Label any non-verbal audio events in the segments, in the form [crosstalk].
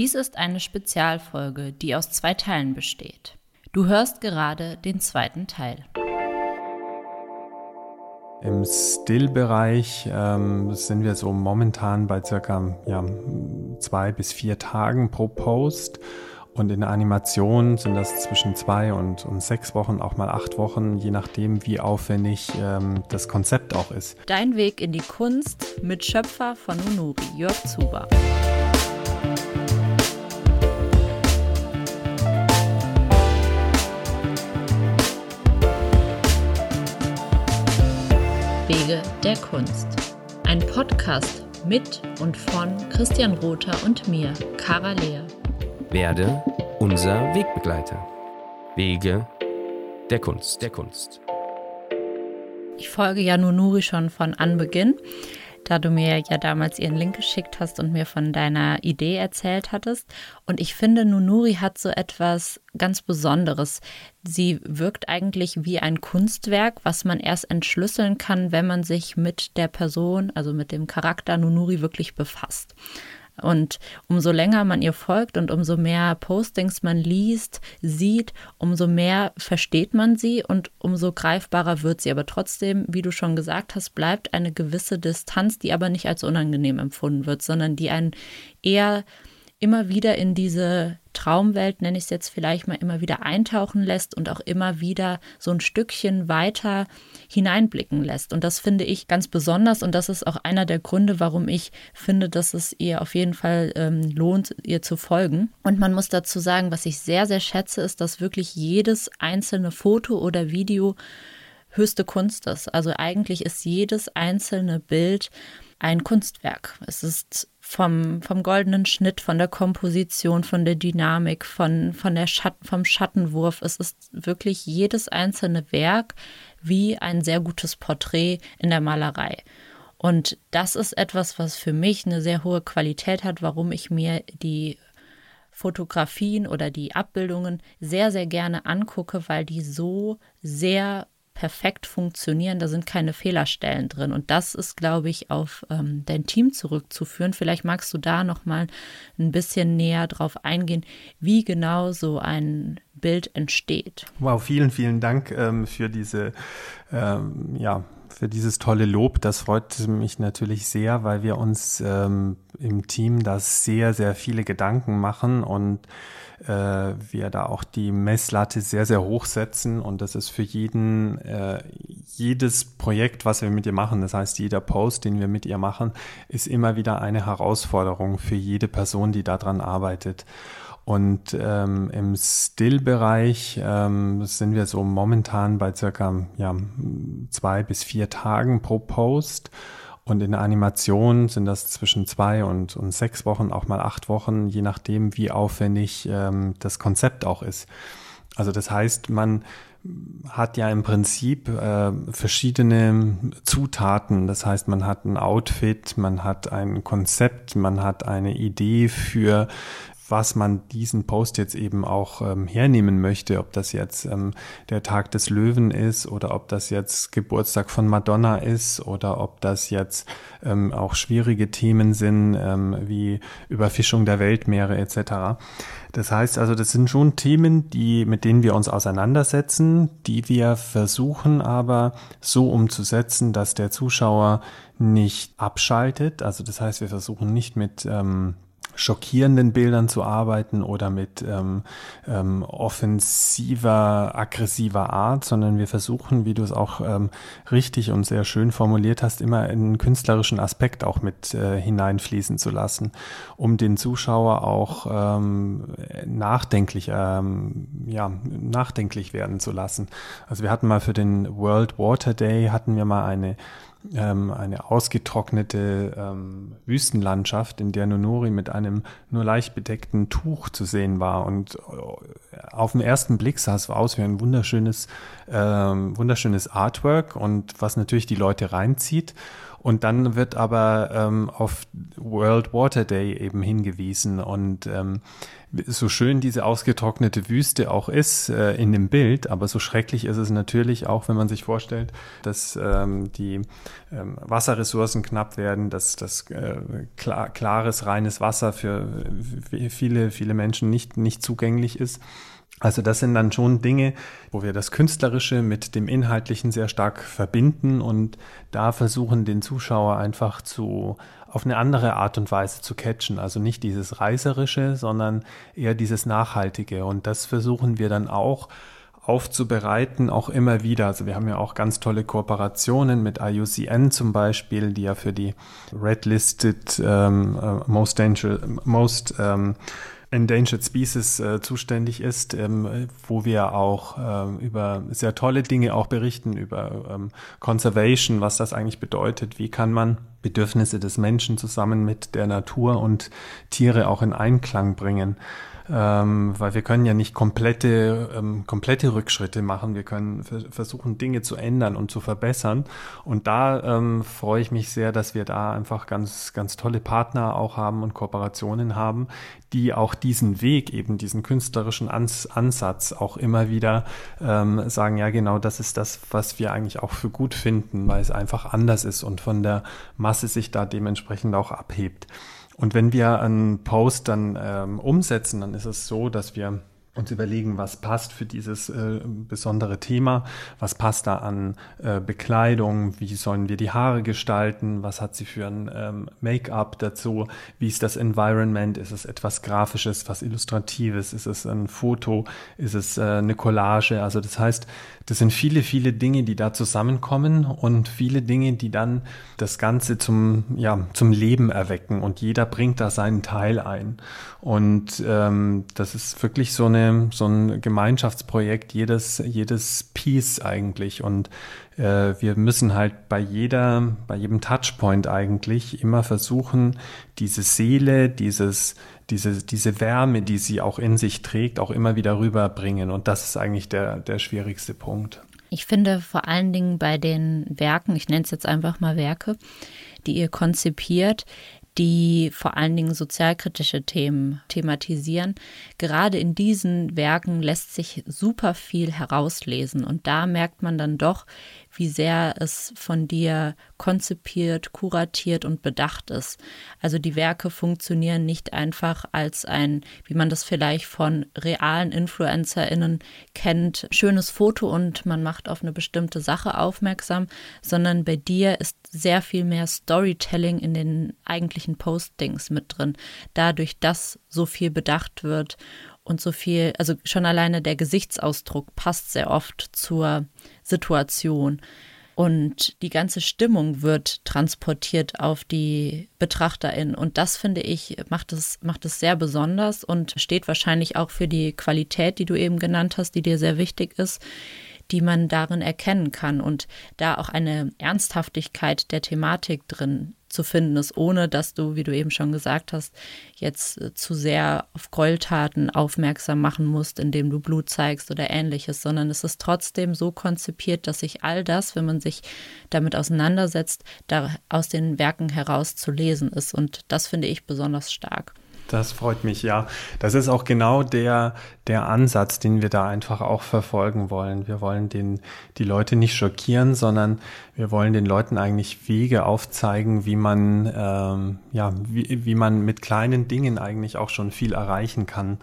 Dies ist eine Spezialfolge, die aus zwei Teilen besteht. Du hörst gerade den zweiten Teil. Im Still-Bereich ähm, sind wir so momentan bei circa ja, zwei bis vier Tagen pro Post. Und in der Animation sind das zwischen zwei und, und sechs Wochen, auch mal acht Wochen, je nachdem, wie aufwendig ähm, das Konzept auch ist. Dein Weg in die Kunst mit Schöpfer von Unuri, Jörg Zuber. Wege der Kunst. Ein Podcast mit und von Christian Rother und mir, Cara Lehr. Werde unser Wegbegleiter. Wege der Kunst, der Kunst. Ich folge ja Nunuri schon von Anbeginn da du mir ja damals ihren Link geschickt hast und mir von deiner Idee erzählt hattest. Und ich finde, Nunuri hat so etwas ganz Besonderes. Sie wirkt eigentlich wie ein Kunstwerk, was man erst entschlüsseln kann, wenn man sich mit der Person, also mit dem Charakter Nunuri wirklich befasst. Und umso länger man ihr folgt und umso mehr Postings man liest, sieht, umso mehr versteht man sie und umso greifbarer wird sie. Aber trotzdem, wie du schon gesagt hast, bleibt eine gewisse Distanz, die aber nicht als unangenehm empfunden wird, sondern die einen eher immer wieder in diese Traumwelt, nenne ich es jetzt vielleicht mal, immer wieder eintauchen lässt und auch immer wieder so ein Stückchen weiter hineinblicken lässt. Und das finde ich ganz besonders und das ist auch einer der Gründe, warum ich finde, dass es ihr auf jeden Fall ähm, lohnt, ihr zu folgen. Und man muss dazu sagen, was ich sehr, sehr schätze, ist, dass wirklich jedes einzelne Foto oder Video höchste Kunst ist. Also eigentlich ist jedes einzelne Bild ein Kunstwerk. Es ist vom, vom goldenen Schnitt, von der Komposition, von der Dynamik, von, von der Schatten, vom Schattenwurf. Es ist wirklich jedes einzelne Werk wie ein sehr gutes Porträt in der Malerei. Und das ist etwas, was für mich eine sehr hohe Qualität hat, warum ich mir die Fotografien oder die Abbildungen sehr, sehr gerne angucke, weil die so sehr perfekt funktionieren, da sind keine Fehlerstellen drin. Und das ist, glaube ich, auf ähm, dein Team zurückzuführen. Vielleicht magst du da noch mal ein bisschen näher drauf eingehen, wie genau so ein Bild entsteht. Wow, vielen, vielen Dank ähm, für diese ähm, ja, für dieses tolle Lob. Das freut mich natürlich sehr, weil wir uns ähm, im Team da sehr, sehr viele Gedanken machen und äh, wir da auch die Messlatte sehr, sehr hoch setzen. Und das ist für jeden, äh, jedes Projekt, was wir mit ihr machen, das heißt, jeder Post, den wir mit ihr machen, ist immer wieder eine Herausforderung für jede Person, die daran arbeitet. Und ähm, im Still-Bereich ähm, sind wir so momentan bei circa ja, zwei bis vier Tagen pro Post. Und in der Animation sind das zwischen zwei und, und sechs Wochen, auch mal acht Wochen, je nachdem, wie aufwendig ähm, das Konzept auch ist. Also das heißt, man hat ja im Prinzip äh, verschiedene Zutaten. Das heißt, man hat ein Outfit, man hat ein Konzept, man hat eine Idee für was man diesen Post jetzt eben auch ähm, hernehmen möchte, ob das jetzt ähm, der Tag des Löwen ist oder ob das jetzt Geburtstag von Madonna ist oder ob das jetzt ähm, auch schwierige Themen sind ähm, wie Überfischung der Weltmeere etc. Das heißt also, das sind schon Themen, die mit denen wir uns auseinandersetzen, die wir versuchen aber so umzusetzen, dass der Zuschauer nicht abschaltet. Also das heißt, wir versuchen nicht mit ähm, schockierenden Bildern zu arbeiten oder mit ähm, ähm, offensiver, aggressiver Art, sondern wir versuchen, wie du es auch ähm, richtig und sehr schön formuliert hast, immer einen künstlerischen Aspekt auch mit äh, hineinfließen zu lassen, um den Zuschauer auch ähm, nachdenklich, ähm, ja, nachdenklich werden zu lassen. Also wir hatten mal für den World Water Day hatten wir mal eine ähm, eine ausgetrocknete ähm, Wüstenlandschaft, in der Nonori mit einem nur leicht bedeckten Tuch zu sehen war. Und äh, auf den ersten Blick sah es aus wie ein wunderschönes, ähm, wunderschönes Artwork und was natürlich die Leute reinzieht. Und dann wird aber ähm, auf World Water Day eben hingewiesen. Und ähm, so schön diese ausgetrocknete Wüste auch ist äh, in dem Bild, aber so schrecklich ist es natürlich auch, wenn man sich vorstellt, dass ähm, die ähm, Wasserressourcen knapp werden, dass das äh, klar, klares, reines Wasser für viele, viele Menschen nicht, nicht zugänglich ist. Also das sind dann schon Dinge, wo wir das Künstlerische mit dem Inhaltlichen sehr stark verbinden und da versuchen, den Zuschauer einfach zu auf eine andere Art und Weise zu catchen. Also nicht dieses Reiserische, sondern eher dieses Nachhaltige. Und das versuchen wir dann auch aufzubereiten, auch immer wieder. Also wir haben ja auch ganz tolle Kooperationen mit IUCN zum Beispiel, die ja für die Red Listed ähm, uh, Most, Danger, most ähm, Endangered Species äh, zuständig ist, ähm, wo wir auch ähm, über sehr tolle Dinge auch berichten, über ähm, Conservation, was das eigentlich bedeutet, wie kann man Bedürfnisse des Menschen zusammen mit der Natur und Tiere auch in Einklang bringen ähm, weil wir können ja nicht komplette, ähm, komplette Rückschritte machen. Wir können versuchen, Dinge zu ändern und zu verbessern. Und da ähm, freue ich mich sehr, dass wir da einfach ganz, ganz tolle Partner auch haben und Kooperationen haben, die auch diesen Weg, eben diesen künstlerischen Ans Ansatz auch immer wieder ähm, sagen, ja genau, das ist das, was wir eigentlich auch für gut finden, weil es einfach anders ist und von der Masse sich da dementsprechend auch abhebt. Und wenn wir einen Post dann ähm, umsetzen, dann ist es so, dass wir uns überlegen, was passt für dieses äh, besondere Thema, was passt da an äh, Bekleidung, wie sollen wir die Haare gestalten, was hat sie für ein ähm, Make-up dazu, wie ist das Environment, ist es etwas Grafisches, was Illustratives, ist es ein Foto, ist es äh, eine Collage, also das heißt, das sind viele, viele Dinge, die da zusammenkommen und viele Dinge, die dann das Ganze zum, ja, zum Leben erwecken und jeder bringt da seinen Teil ein. Und ähm, das ist wirklich so, eine, so ein Gemeinschaftsprojekt, jedes, jedes Piece eigentlich. Und wir müssen halt bei jeder, bei jedem Touchpoint eigentlich immer versuchen, diese Seele, dieses, diese, diese Wärme, die sie auch in sich trägt, auch immer wieder rüberbringen. Und das ist eigentlich der, der schwierigste Punkt. Ich finde vor allen Dingen bei den Werken, ich nenne es jetzt einfach mal Werke, die ihr konzipiert, die vor allen Dingen sozialkritische Themen thematisieren. Gerade in diesen Werken lässt sich super viel herauslesen und da merkt man dann doch, wie sehr es von dir konzipiert, kuratiert und bedacht ist. Also die Werke funktionieren nicht einfach als ein, wie man das vielleicht von realen InfluencerInnen kennt, schönes Foto und man macht auf eine bestimmte Sache aufmerksam, sondern bei dir ist sehr viel mehr Storytelling in den eigentlichen Postings mit drin. Dadurch, dass so viel bedacht wird und so viel, also schon alleine der Gesichtsausdruck passt sehr oft zur Situation. Und die ganze Stimmung wird transportiert auf die BetrachterInnen. Und das finde ich, macht es, macht es sehr besonders und steht wahrscheinlich auch für die Qualität, die du eben genannt hast, die dir sehr wichtig ist, die man darin erkennen kann und da auch eine Ernsthaftigkeit der Thematik drin zu finden ist, ohne dass du, wie du eben schon gesagt hast, jetzt äh, zu sehr auf Gräueltaten aufmerksam machen musst, indem du Blut zeigst oder ähnliches, sondern es ist trotzdem so konzipiert, dass sich all das, wenn man sich damit auseinandersetzt, da aus den Werken heraus zu lesen ist. Und das finde ich besonders stark. Das freut mich, ja. Das ist auch genau der, der Ansatz, den wir da einfach auch verfolgen wollen. Wir wollen den, die Leute nicht schockieren, sondern wir wollen den Leuten eigentlich Wege aufzeigen, wie man, ähm, ja, wie, wie man mit kleinen Dingen eigentlich auch schon viel erreichen kann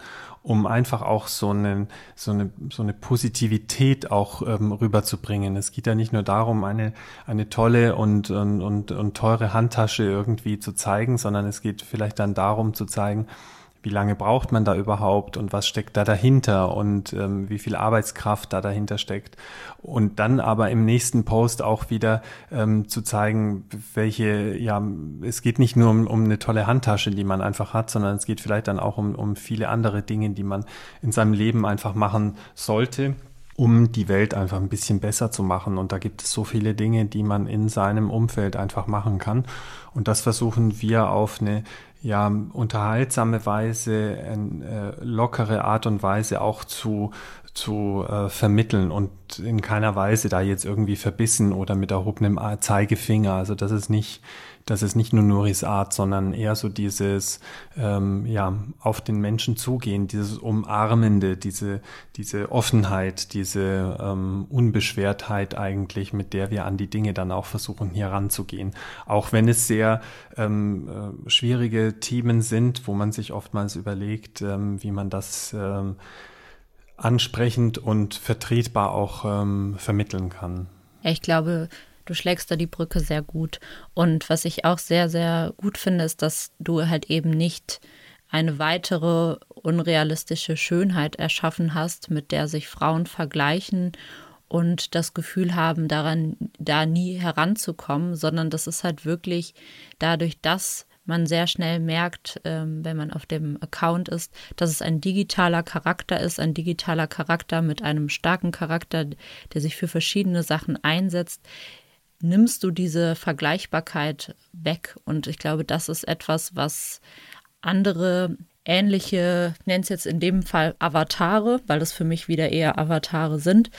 um einfach auch so eine, so eine, so eine Positivität auch ähm, rüberzubringen. Es geht ja nicht nur darum, eine, eine tolle und, und, und, und teure Handtasche irgendwie zu zeigen, sondern es geht vielleicht dann darum zu zeigen, wie lange braucht man da überhaupt und was steckt da dahinter und ähm, wie viel Arbeitskraft da dahinter steckt. Und dann aber im nächsten Post auch wieder ähm, zu zeigen, welche, ja, es geht nicht nur um, um eine tolle Handtasche, die man einfach hat, sondern es geht vielleicht dann auch um, um viele andere Dinge, die man in seinem Leben einfach machen sollte um die Welt einfach ein bisschen besser zu machen. Und da gibt es so viele Dinge, die man in seinem Umfeld einfach machen kann. Und das versuchen wir auf eine ja, unterhaltsame Weise, äh, lockere Art und Weise auch zu, zu äh, vermitteln und in keiner Weise da jetzt irgendwie verbissen oder mit erhobenem Zeigefinger. Also das ist nicht, das ist nicht nur Nuris Art, sondern eher so dieses ähm, ja auf den Menschen zugehen, dieses Umarmende, diese diese Offenheit, diese ähm, Unbeschwertheit eigentlich, mit der wir an die Dinge dann auch versuchen hier ranzugehen. Auch wenn es sehr ähm, äh, schwierige Themen sind, wo man sich oftmals überlegt, ähm, wie man das ähm, ansprechend und vertretbar auch ähm, vermitteln kann. Ich glaube, Du schlägst da die Brücke sehr gut. Und was ich auch sehr, sehr gut finde, ist, dass du halt eben nicht eine weitere unrealistische Schönheit erschaffen hast, mit der sich Frauen vergleichen und das Gefühl haben, daran da nie heranzukommen, sondern das ist halt wirklich dadurch, dass man sehr schnell merkt, ähm, wenn man auf dem Account ist, dass es ein digitaler Charakter ist, ein digitaler Charakter mit einem starken Charakter, der sich für verschiedene Sachen einsetzt, nimmst du diese Vergleichbarkeit weg. Und ich glaube, das ist etwas, was andere ähnliche, nennt es jetzt in dem Fall Avatare, weil das für mich wieder eher Avatare sind,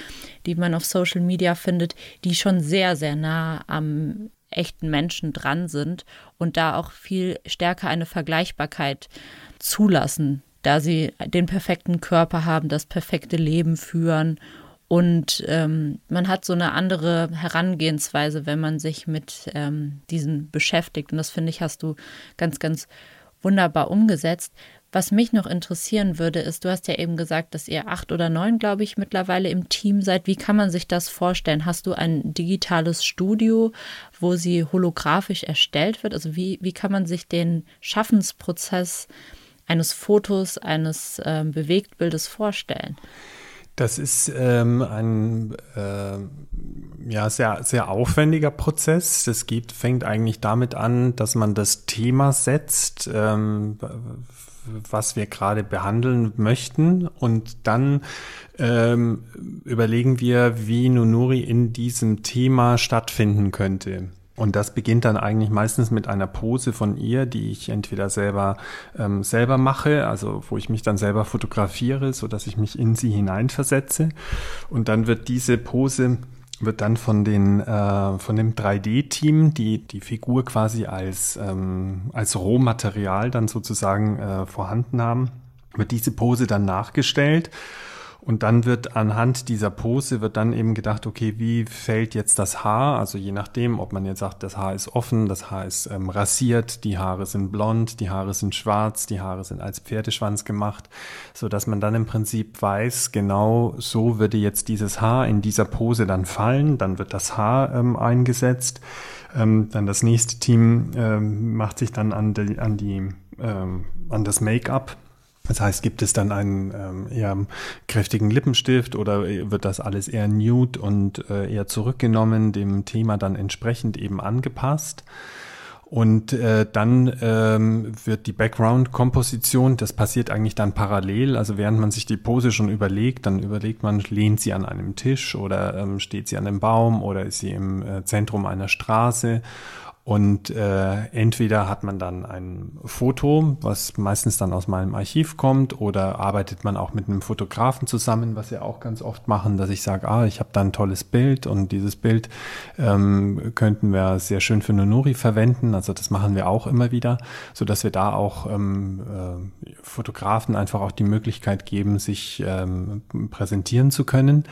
die man auf Social Media findet, die schon sehr, sehr nah am echten Menschen dran sind und da auch viel stärker eine Vergleichbarkeit zulassen, da sie den perfekten Körper haben, das perfekte Leben führen und ähm, man hat so eine andere Herangehensweise, wenn man sich mit ähm, diesen beschäftigt. Und das finde ich, hast du ganz, ganz wunderbar umgesetzt. Was mich noch interessieren würde, ist, du hast ja eben gesagt, dass ihr acht oder neun, glaube ich, mittlerweile im Team seid. Wie kann man sich das vorstellen? Hast du ein digitales Studio, wo sie holographisch erstellt wird? Also wie, wie kann man sich den Schaffensprozess eines Fotos, eines äh, Bewegtbildes vorstellen? Das ist ähm, ein äh, ja, sehr, sehr aufwendiger Prozess. Das geht, fängt eigentlich damit an, dass man das Thema setzt, ähm, was wir gerade behandeln möchten. Und dann ähm, überlegen wir, wie Nunuri in diesem Thema stattfinden könnte. Und das beginnt dann eigentlich meistens mit einer Pose von ihr, die ich entweder selber ähm, selber mache, also wo ich mich dann selber fotografiere, so dass ich mich in sie hineinversetze. Und dann wird diese Pose wird dann von den äh, von dem 3D-Team die die Figur quasi als ähm, als Rohmaterial dann sozusagen äh, vorhanden haben, wird diese Pose dann nachgestellt und dann wird anhand dieser Pose wird dann eben gedacht, okay, wie fällt jetzt das Haar? Also je nachdem, ob man jetzt sagt, das Haar ist offen, das Haar ist ähm, rasiert, die Haare sind blond, die Haare sind schwarz, die Haare sind als Pferdeschwanz gemacht, so dass man dann im Prinzip weiß, genau so würde jetzt dieses Haar in dieser Pose dann fallen. Dann wird das Haar ähm, eingesetzt. Ähm, dann das nächste Team ähm, macht sich dann an die, an die ähm, an das Make-up das heißt, gibt es dann einen ähm, eher kräftigen Lippenstift oder wird das alles eher nude und äh, eher zurückgenommen, dem Thema dann entsprechend eben angepasst? Und äh, dann ähm, wird die Background-Komposition, das passiert eigentlich dann parallel. Also während man sich die Pose schon überlegt, dann überlegt man, lehnt sie an einem Tisch oder ähm, steht sie an einem Baum oder ist sie im äh, Zentrum einer Straße und äh, entweder hat man dann ein Foto, was meistens dann aus meinem Archiv kommt, oder arbeitet man auch mit einem Fotografen zusammen, was wir auch ganz oft machen, dass ich sage, ah, ich habe da ein tolles Bild und dieses Bild ähm, könnten wir sehr schön für Nonori verwenden. Also das machen wir auch immer wieder, so dass wir da auch ähm, äh, Fotografen einfach auch die Möglichkeit geben, sich ähm, präsentieren zu können.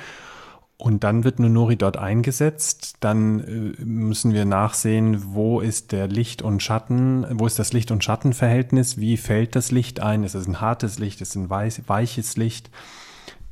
Und dann wird Nunori dort eingesetzt. Dann äh, müssen wir nachsehen, wo ist der Licht und Schatten, wo ist das Licht und Schattenverhältnis, wie fällt das Licht ein, ist es ein hartes Licht, ist es ein weiches Licht.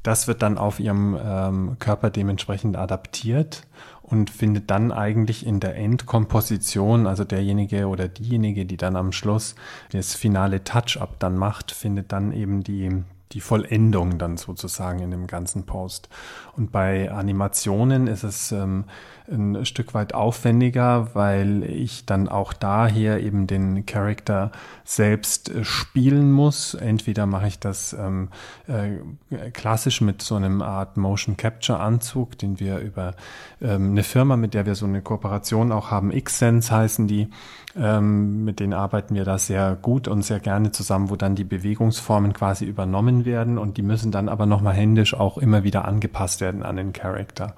Das wird dann auf ihrem ähm, Körper dementsprechend adaptiert und findet dann eigentlich in der Endkomposition, also derjenige oder diejenige, die dann am Schluss das finale Touch-up dann macht, findet dann eben die die Vollendung dann sozusagen in dem ganzen Post. Und bei Animationen ist es ähm, ein Stück weit aufwendiger, weil ich dann auch daher eben den Charakter selbst äh, spielen muss. Entweder mache ich das ähm, äh, klassisch mit so einem Art Motion Capture Anzug, den wir über ähm, eine Firma, mit der wir so eine Kooperation auch haben, Xsense heißen die, ähm, mit denen arbeiten wir da sehr gut und sehr gerne zusammen, wo dann die Bewegungsformen quasi übernommen werden und die müssen dann aber nochmal händisch auch immer wieder angepasst werden an den Charakter.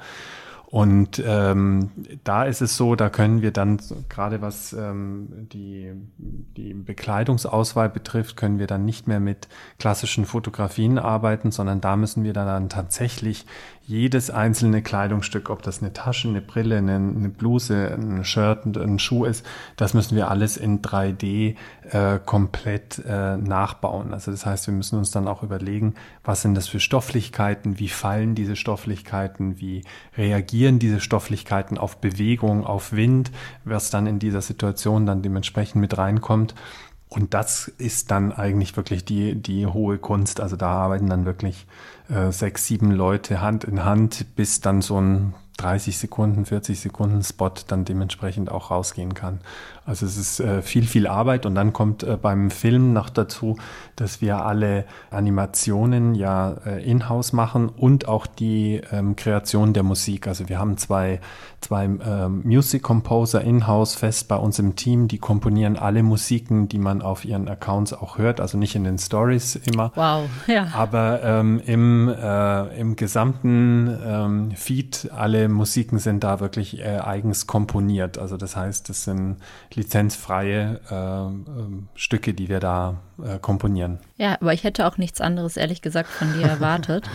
Und ähm, da ist es so, da können wir dann gerade was ähm, die, die Bekleidungsauswahl betrifft, können wir dann nicht mehr mit klassischen Fotografien arbeiten, sondern da müssen wir dann tatsächlich jedes einzelne Kleidungsstück, ob das eine Tasche, eine Brille, eine, eine Bluse, ein Shirt, ein Schuh ist, das müssen wir alles in 3D äh, komplett äh, nachbauen. Also das heißt, wir müssen uns dann auch überlegen, was sind das für Stofflichkeiten, wie fallen diese Stofflichkeiten, wie reagieren diese Stofflichkeiten auf Bewegung, auf Wind, was dann in dieser Situation dann dementsprechend mit reinkommt. Und das ist dann eigentlich wirklich die, die hohe Kunst. Also da arbeiten dann wirklich äh, sechs, sieben Leute Hand in Hand, bis dann so ein 30 Sekunden, 40 Sekunden Spot dann dementsprechend auch rausgehen kann. Also es ist äh, viel, viel Arbeit und dann kommt äh, beim Film noch dazu, dass wir alle Animationen ja äh, in-house machen und auch die ähm, Kreation der Musik. Also wir haben zwei, zwei ähm, Music Composer in-house fest bei uns im Team, die komponieren alle Musiken, die man auf ihren Accounts auch hört, also nicht in den Stories immer. Wow, ja. Aber ähm, im, äh, im gesamten ähm, Feed alle Musiken sind da wirklich äh, eigens komponiert. Also das heißt, das sind lizenzfreie äh, äh, Stücke, die wir da äh, komponieren. Ja, aber ich hätte auch nichts anderes, ehrlich gesagt, von dir erwartet.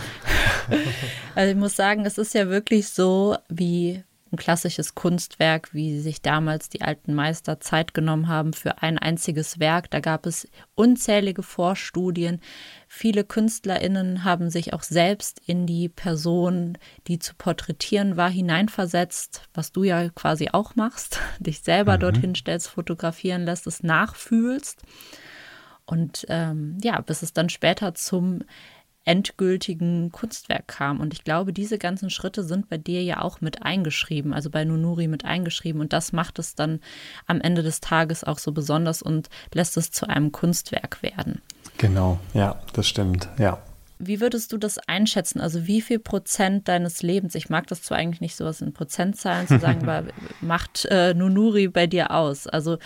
[laughs] also ich muss sagen, es ist ja wirklich so, wie ein klassisches Kunstwerk, wie sich damals die alten Meister Zeit genommen haben für ein einziges Werk. Da gab es unzählige Vorstudien. Viele KünstlerInnen haben sich auch selbst in die Person, die zu porträtieren war, hineinversetzt, was du ja quasi auch machst, [laughs] dich selber mhm. dorthin stellst, fotografieren lässt, es nachfühlst. Und ähm, ja, bis es dann später zum endgültigen Kunstwerk kam. Und ich glaube, diese ganzen Schritte sind bei dir ja auch mit eingeschrieben, also bei Nunuri mit eingeschrieben. Und das macht es dann am Ende des Tages auch so besonders und lässt es zu einem Kunstwerk werden. Genau, ja, das stimmt, ja. Wie würdest du das einschätzen? Also wie viel Prozent deines Lebens, ich mag das zwar eigentlich nicht sowas in Prozentzahlen zu sagen, [laughs] aber macht äh, Nunuri bei dir aus? Also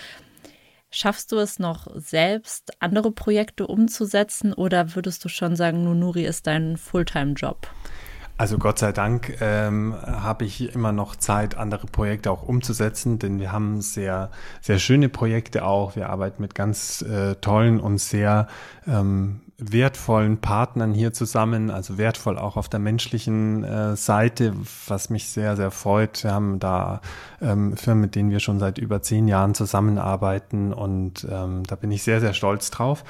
Schaffst du es noch selbst, andere Projekte umzusetzen oder würdest du schon sagen, Nunuri ist dein Fulltime-Job? Also Gott sei Dank ähm, habe ich immer noch Zeit, andere Projekte auch umzusetzen, denn wir haben sehr, sehr schöne Projekte auch. Wir arbeiten mit ganz äh, tollen und sehr ähm, wertvollen Partnern hier zusammen, also wertvoll auch auf der menschlichen äh, Seite, was mich sehr, sehr freut. Wir haben da ähm, Firmen, mit denen wir schon seit über zehn Jahren zusammenarbeiten und ähm, da bin ich sehr, sehr stolz drauf.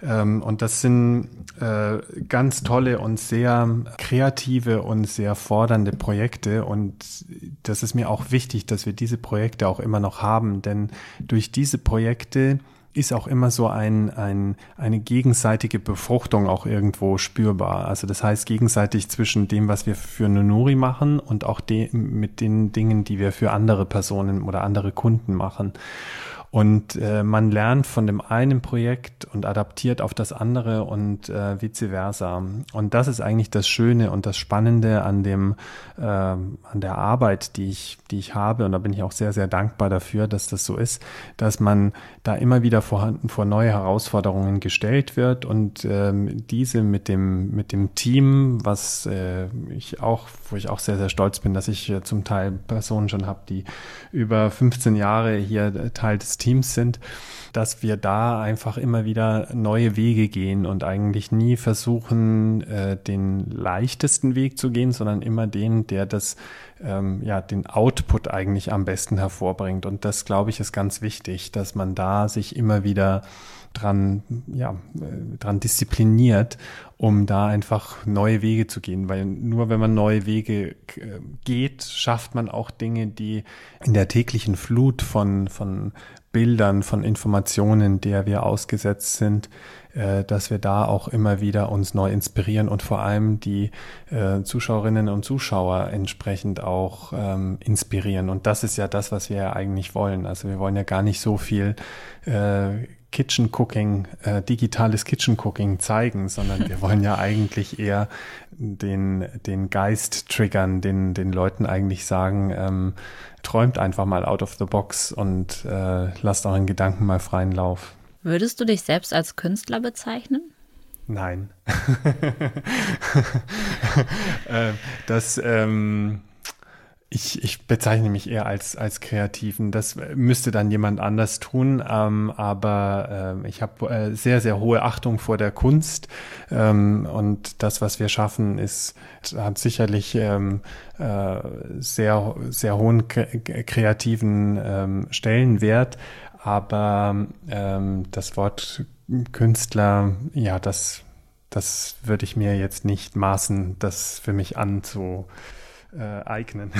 Ähm, und das sind äh, ganz tolle und sehr kreative und sehr fordernde Projekte und das ist mir auch wichtig, dass wir diese Projekte auch immer noch haben, denn durch diese Projekte ist auch immer so ein, ein, eine gegenseitige Befruchtung auch irgendwo spürbar. Also das heißt gegenseitig zwischen dem, was wir für Nunuri machen und auch de, mit den Dingen, die wir für andere Personen oder andere Kunden machen. Und äh, man lernt von dem einen Projekt und adaptiert auf das andere und äh, vice versa. Und das ist eigentlich das Schöne und das Spannende an dem, äh, an der Arbeit, die ich, die ich habe. Und da bin ich auch sehr, sehr dankbar dafür, dass das so ist, dass man da immer wieder vorhanden vor neue Herausforderungen gestellt wird und ähm, diese mit dem, mit dem Team, was äh, ich auch, wo ich auch sehr, sehr stolz bin, dass ich äh, zum Teil Personen schon habe, die über 15 Jahre hier Teil des Teams sind, dass wir da einfach immer wieder neue Wege gehen und eigentlich nie versuchen, äh, den leichtesten Weg zu gehen, sondern immer den, der das, ähm, ja, den Output eigentlich am besten hervorbringt. Und das, glaube ich, ist ganz wichtig, dass man da sich immer wieder dran, ja, äh, dran diszipliniert, um da einfach neue Wege zu gehen. Weil nur wenn man neue Wege äh, geht, schafft man auch Dinge, die in der täglichen Flut von, von Bildern, von Informationen, der wir ausgesetzt sind, äh, dass wir da auch immer wieder uns neu inspirieren und vor allem die äh, Zuschauerinnen und Zuschauer entsprechend auch ähm, inspirieren. Und das ist ja das, was wir ja eigentlich wollen. Also wir wollen ja gar nicht so viel äh, Kitchen Cooking, äh, digitales Kitchen Cooking zeigen, sondern wir wollen ja eigentlich eher den, den Geist triggern, den, den Leuten eigentlich sagen, ähm, träumt einfach mal out of the box und äh, lasst euren Gedanken mal freien Lauf. Würdest du dich selbst als Künstler bezeichnen? Nein. [laughs] äh, das, ähm, ich, ich bezeichne mich eher als, als Kreativen. Das müsste dann jemand anders tun. Ähm, aber äh, ich habe äh, sehr, sehr hohe Achtung vor der Kunst. Ähm, und das, was wir schaffen, ist, hat sicherlich ähm, äh, sehr, sehr hohen kreativen ähm, Stellenwert. Aber ähm, das Wort Künstler, ja, das, das würde ich mir jetzt nicht maßen, das für mich anzu äh, eignen.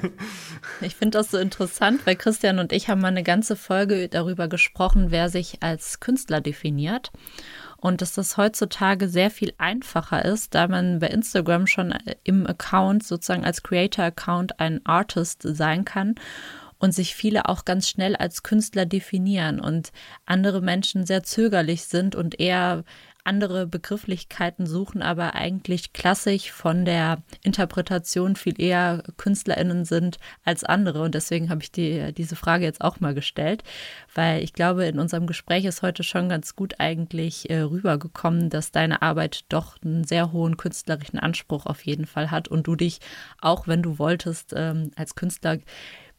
[laughs] ich finde das so interessant, weil Christian und ich haben mal eine ganze Folge darüber gesprochen, wer sich als Künstler definiert. Und dass das heutzutage sehr viel einfacher ist, da man bei Instagram schon im Account, sozusagen als Creator-Account, ein Artist sein kann und sich viele auch ganz schnell als Künstler definieren und andere Menschen sehr zögerlich sind und eher andere Begrifflichkeiten suchen, aber eigentlich klassisch von der Interpretation viel eher KünstlerInnen sind als andere. Und deswegen habe ich die, diese Frage jetzt auch mal gestellt, weil ich glaube, in unserem Gespräch ist heute schon ganz gut eigentlich äh, rübergekommen, dass deine Arbeit doch einen sehr hohen künstlerischen Anspruch auf jeden Fall hat und du dich, auch wenn du wolltest, ähm, als Künstler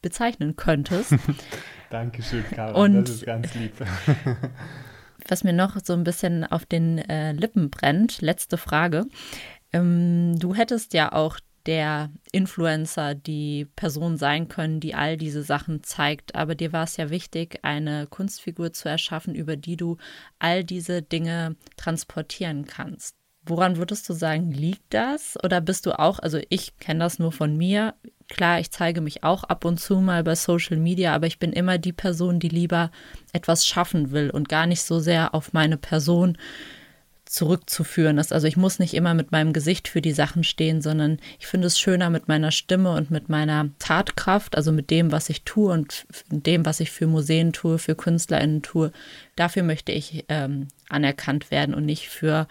bezeichnen könntest. [laughs] Dankeschön, Karin, und das ist ganz lieb. [laughs] was mir noch so ein bisschen auf den äh, Lippen brennt, letzte Frage. Ähm, du hättest ja auch der Influencer die Person sein können, die all diese Sachen zeigt. Aber dir war es ja wichtig, eine Kunstfigur zu erschaffen, über die du all diese Dinge transportieren kannst. Woran würdest du sagen, liegt das? Oder bist du auch, also ich kenne das nur von mir, Klar, ich zeige mich auch ab und zu mal bei Social Media, aber ich bin immer die Person, die lieber etwas schaffen will und gar nicht so sehr auf meine Person zurückzuführen ist. Also ich muss nicht immer mit meinem Gesicht für die Sachen stehen, sondern ich finde es schöner mit meiner Stimme und mit meiner Tatkraft, also mit dem, was ich tue und dem, was ich für Museen tue, für KünstlerInnen tue. Dafür möchte ich ähm, anerkannt werden und nicht für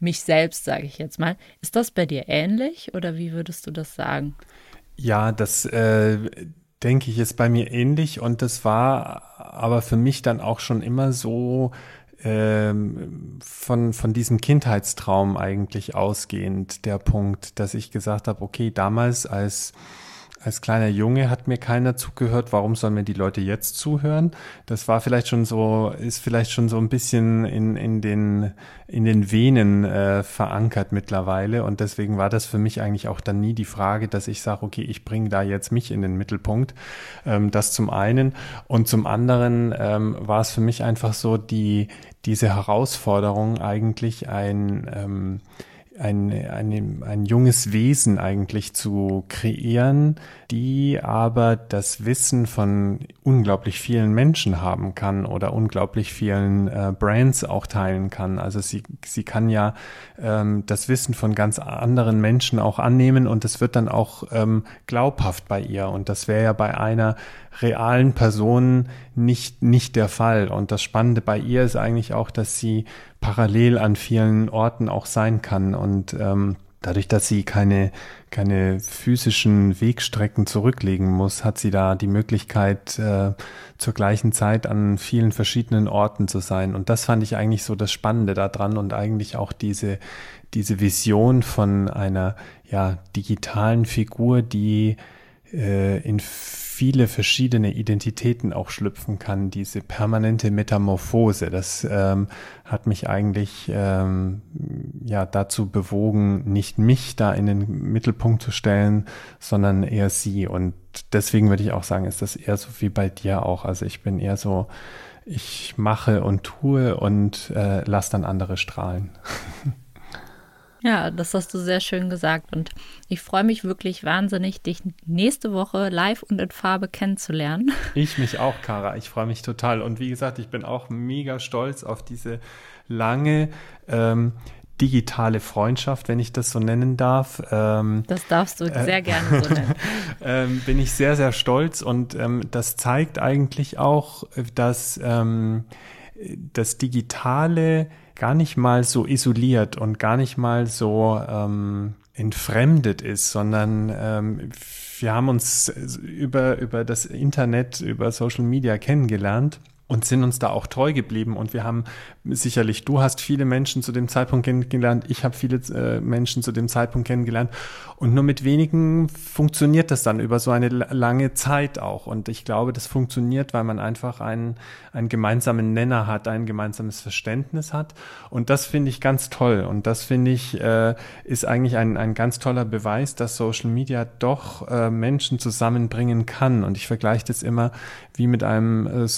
mich selbst, sage ich jetzt mal. Ist das bei dir ähnlich oder wie würdest du das sagen? Ja, das äh, denke ich ist bei mir ähnlich und das war aber für mich dann auch schon immer so ähm, von, von diesem Kindheitstraum eigentlich ausgehend der Punkt, dass ich gesagt habe, okay, damals als als kleiner Junge hat mir keiner zugehört. Warum sollen mir die Leute jetzt zuhören? Das war vielleicht schon so, ist vielleicht schon so ein bisschen in, in den, in den Venen äh, verankert mittlerweile. Und deswegen war das für mich eigentlich auch dann nie die Frage, dass ich sage, okay, ich bringe da jetzt mich in den Mittelpunkt. Ähm, das zum einen. Und zum anderen ähm, war es für mich einfach so die, diese Herausforderung eigentlich ein, ähm, ein, ein, ein junges Wesen eigentlich zu kreieren, die aber das Wissen von unglaublich vielen Menschen haben kann oder unglaublich vielen äh, Brands auch teilen kann. Also sie, sie kann ja ähm, das Wissen von ganz anderen Menschen auch annehmen und es wird dann auch ähm, glaubhaft bei ihr. Und das wäre ja bei einer realen Person nicht, nicht der Fall. Und das Spannende bei ihr ist eigentlich auch, dass sie parallel an vielen Orten auch sein kann und ähm, Dadurch, dass sie keine, keine physischen Wegstrecken zurücklegen muss, hat sie da die Möglichkeit, äh, zur gleichen Zeit an vielen verschiedenen Orten zu sein. Und das fand ich eigentlich so das Spannende daran und eigentlich auch diese, diese Vision von einer ja, digitalen Figur, die äh, in viele verschiedene Identitäten auch schlüpfen kann, diese permanente Metamorphose. Das ähm, hat mich eigentlich ähm, ja dazu bewogen, nicht mich da in den Mittelpunkt zu stellen, sondern eher sie. Und deswegen würde ich auch sagen, ist das eher so wie bei dir auch. Also ich bin eher so, ich mache und tue und äh, lass dann andere strahlen. [laughs] Ja, das hast du sehr schön gesagt. Und ich freue mich wirklich wahnsinnig, dich nächste Woche live und in Farbe kennenzulernen. [laughs] Ich mich auch, Kara. Ich freue mich total. Und wie gesagt, ich bin auch mega stolz auf diese lange ähm, digitale Freundschaft, wenn ich das so nennen darf. Ähm, das darfst du äh, sehr gerne so nennen. [laughs] ähm, bin ich sehr, sehr stolz und ähm, das zeigt eigentlich auch, dass ähm, das Digitale gar nicht mal so isoliert und gar nicht mal so ähm, entfremdet ist, sondern ähm, wir haben uns über, über das Internet, über Social Media kennengelernt und sind uns da auch treu geblieben. Und wir haben sicherlich, du hast viele Menschen zu dem Zeitpunkt kennengelernt, ich habe viele äh, Menschen zu dem Zeitpunkt kennengelernt. Und nur mit wenigen funktioniert das dann über so eine lange Zeit auch. Und ich glaube, das funktioniert, weil man einfach einen, einen gemeinsamen Nenner hat, ein gemeinsames Verständnis hat. Und das finde ich ganz toll. Und das finde ich, äh, ist eigentlich ein, ein ganz toller Beweis, dass Social Media doch äh, Menschen zusammenbringen kann. Und ich vergleiche das immer wie mit einem äh,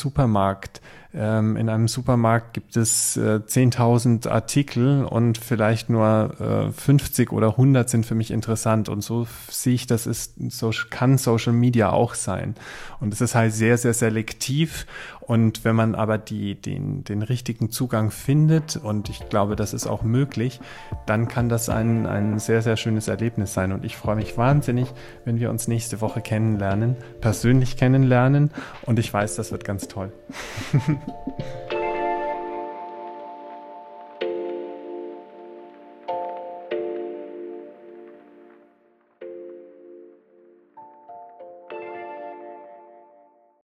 Supermarkt. Ähm, in einem Supermarkt gibt es äh, 10.000 Artikel und vielleicht nur äh, 50 oder 100 sind für mich interessant. Und so sehe ich, das ist, so kann Social Media auch sein. Und es ist halt sehr, sehr selektiv. Und wenn man aber die, den, den richtigen Zugang findet, und ich glaube, das ist auch möglich, dann kann das ein, ein sehr, sehr schönes Erlebnis sein. Und ich freue mich wahnsinnig, wenn wir uns nächste Woche kennenlernen, persönlich kennenlernen. Und ich weiß, das wird ganz toll. [laughs] Bye. [laughs]